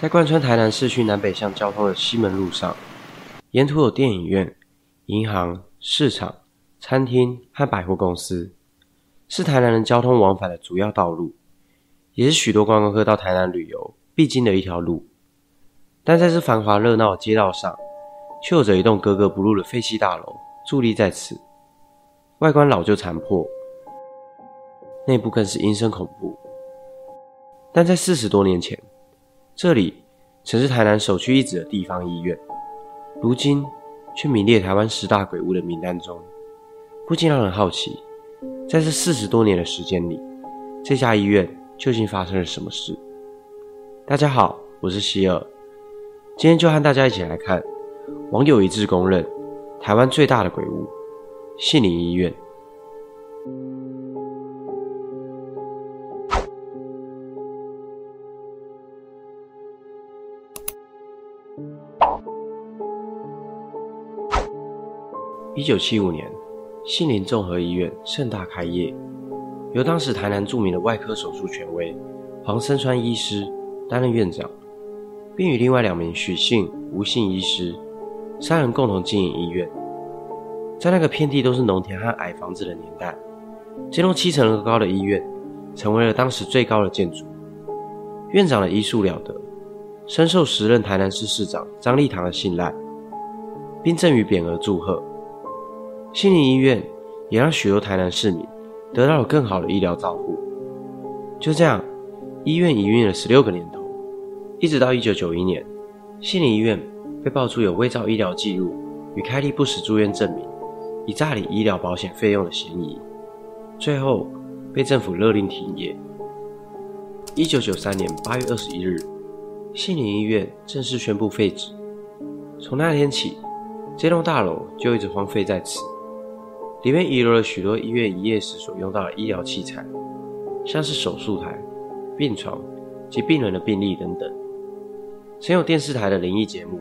在贯穿台南市区南北向交通的西门路上，沿途有电影院、银行、市场、餐厅和百货公司，是台南人交通往返的主要道路，也是许多观光客到台南旅游必经的一条路。但在这繁华热闹的街道上，却有着一栋格格不入的废弃大楼伫立在此，外观老旧残破，内部更是阴森恐怖。但在四十多年前，这里曾是台南首屈一指的地方医院，如今却名列台湾十大鬼屋的名单中，不禁让人好奇，在这四十多年的时间里，这家医院究竟发生了什么事？大家好，我是希尔，今天就和大家一起来看网友一致公认台湾最大的鬼屋——杏林医院。一九七五年，杏林综合医院盛大开业，由当时台南著名的外科手术权威黄生川医师担任院长，并与另外两名许姓、吴姓医师三人共同经营医院。在那个遍地都是农田和矮房子的年代，这栋七层楼高的医院成为了当时最高的建筑。院长的医术了得，深受时任台南市市长张立堂的信赖，并赠予匾额祝贺。杏林医院也让许多台南市民得到了更好的医疗照护。就这样，医院营运了十六个年头，一直到一九九一年，杏林医院被爆出有伪造医疗记录与开立不实住院证明，以诈领医疗保险费用的嫌疑，最后被政府勒令停业。一九九三年八月二十一日，杏林医院正式宣布废止。从那天起，这栋大楼就一直荒废在此。里面遗留了许多医院营业时所用到的医疗器材，像是手术台、病床及病人的病历等等。曾有电视台的灵异节目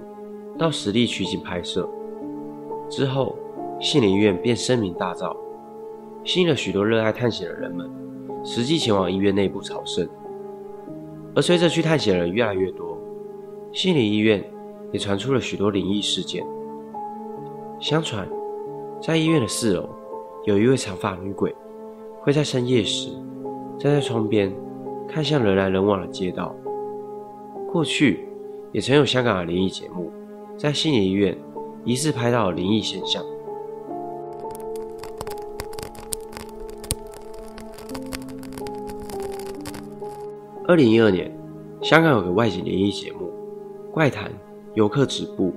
到实地取景拍摄，之后杏林医院便声名大噪，吸引了许多热爱探险的人们实际前往医院内部朝圣。而随着去探险的人越来越多，杏林医院也传出了许多灵异事件。相传。在医院的四楼，有一位长发女鬼，会在深夜时站在窗边，看向人来人往的街道。过去也曾有香港的灵异节目，在杏林医院疑似拍到灵异现象。二零一二年，香港有个外景灵异节目《怪谈游客止步》，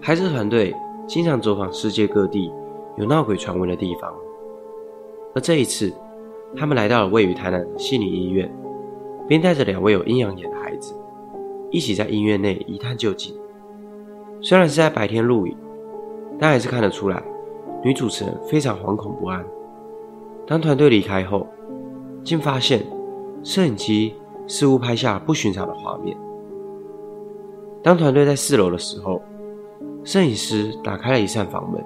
拍摄团队。经常走访世界各地有闹鬼传闻的地方，而这一次，他们来到了位于台南的心理医院，并带着两位有阴阳眼的孩子，一起在医院内一探究竟。虽然是在白天录影，但还是看得出来，女主持人非常惶恐不安。当团队离开后，竟发现摄影机似乎拍下不寻常的画面。当团队在四楼的时候，摄影师打开了一扇房门，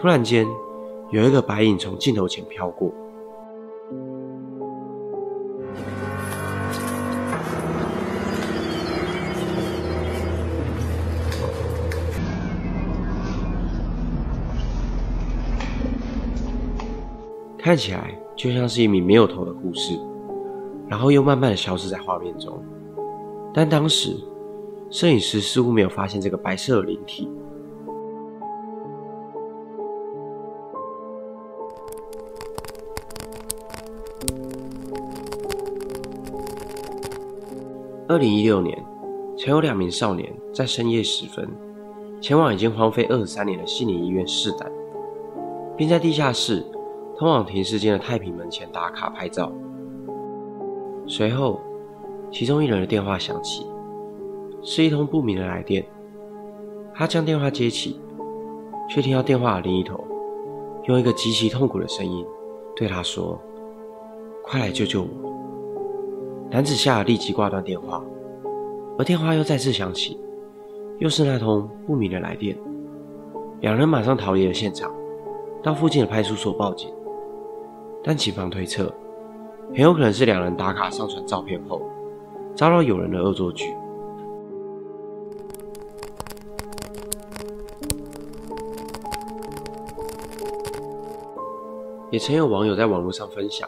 突然间，有一个白影从镜头前飘过，看起来就像是一名没有头的护士，然后又慢慢的消失在画面中。但当时。摄影师似乎没有发现这个白色的灵体。二零一六年，曾有两名少年在深夜时分前往已经荒废二十三年的悉尼医院试胆，并在地下室通往停尸间的太平门前打卡拍照。随后，其中一人的电话响起。是一通不明的来电，他将电话接起，却听到电话的另一头用一个极其痛苦的声音对他说：“快来救救我！”男子吓得立即挂断电话，而电话又再次响起，又是那通不明的来电。两人马上逃离了现场，到附近的派出所报警，但警方推测，很有可能是两人打卡上传照片后。遭到友人的恶作剧。也曾有网友在网络上分享，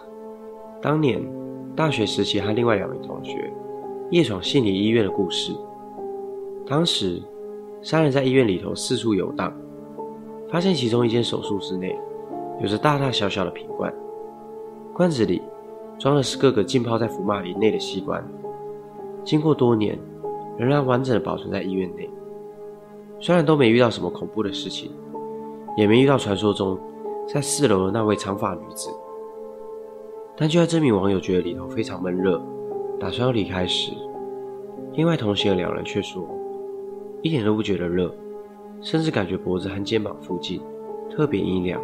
当年大学时期和另外两名同学夜闯杏林医院的故事。当时三人在医院里头四处游荡，发现其中一间手术室内有着大大小小的瓶罐，罐子里装的是各个浸泡在福马林内的器官，经过多年仍然完整的保存在医院内。虽然都没遇到什么恐怖的事情，也没遇到传说中。在四楼的那位长发女子，但就在这名网友觉得里头非常闷热，打算要离开时，另外同行的两人却说，一点都不觉得热，甚至感觉脖子和肩膀附近特别阴凉。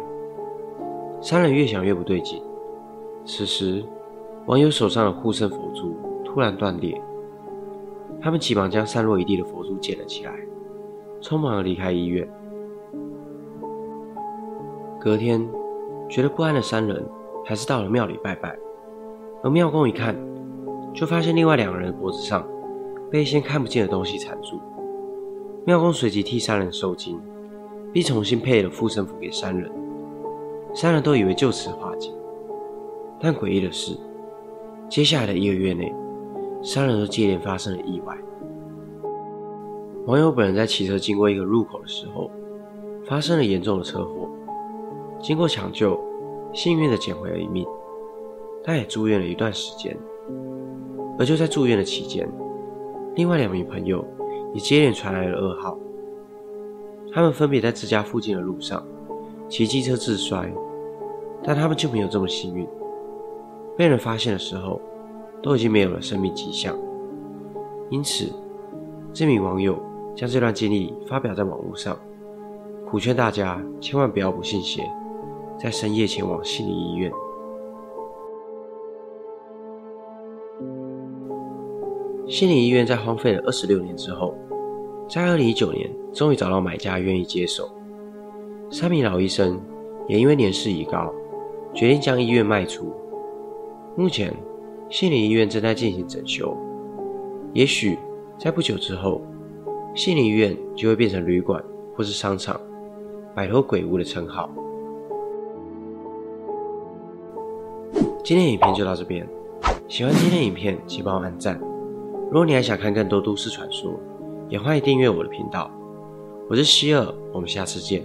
三人越想越不对劲，此时网友手上的护身佛珠突然断裂，他们急忙将散落一地的佛珠捡了起来，匆忙的离开医院。隔天，觉得不安的三人还是到了庙里拜拜。而庙公一看，就发现另外两个人的脖子上被一些看不见的东西缠住。庙公随即替三人收惊，并重新配了护身符给三人。三人都以为就此化解，但诡异的是，接下来的一个月内，三人都接连发生了意外。网友本人在骑车经过一个入口的时候，发生了严重的车祸。经过抢救，幸运的捡回了一命，但也住院了一段时间。而就在住院的期间，另外两名朋友也接连传来了噩耗。他们分别在自家附近的路上骑机车自摔，但他们就没有这么幸运。被人发现的时候，都已经没有了生命迹象。因此，这名网友将这段经历发表在网络上，苦劝大家千万不要不信邪。在深夜前往心理医院。心理医院在荒废了二十六年之后，在二零一九年终于找到买家愿意接手。三名老医生也因为年事已高，决定将医院卖出。目前，心理医院正在进行整修，也许在不久之后，心理医院就会变成旅馆或是商场，摆脱鬼屋的称号。今天影片就到这边，喜欢今天影片请帮我按赞。如果你还想看更多都市传说，也欢迎订阅我的频道。我是希尔，我们下次见。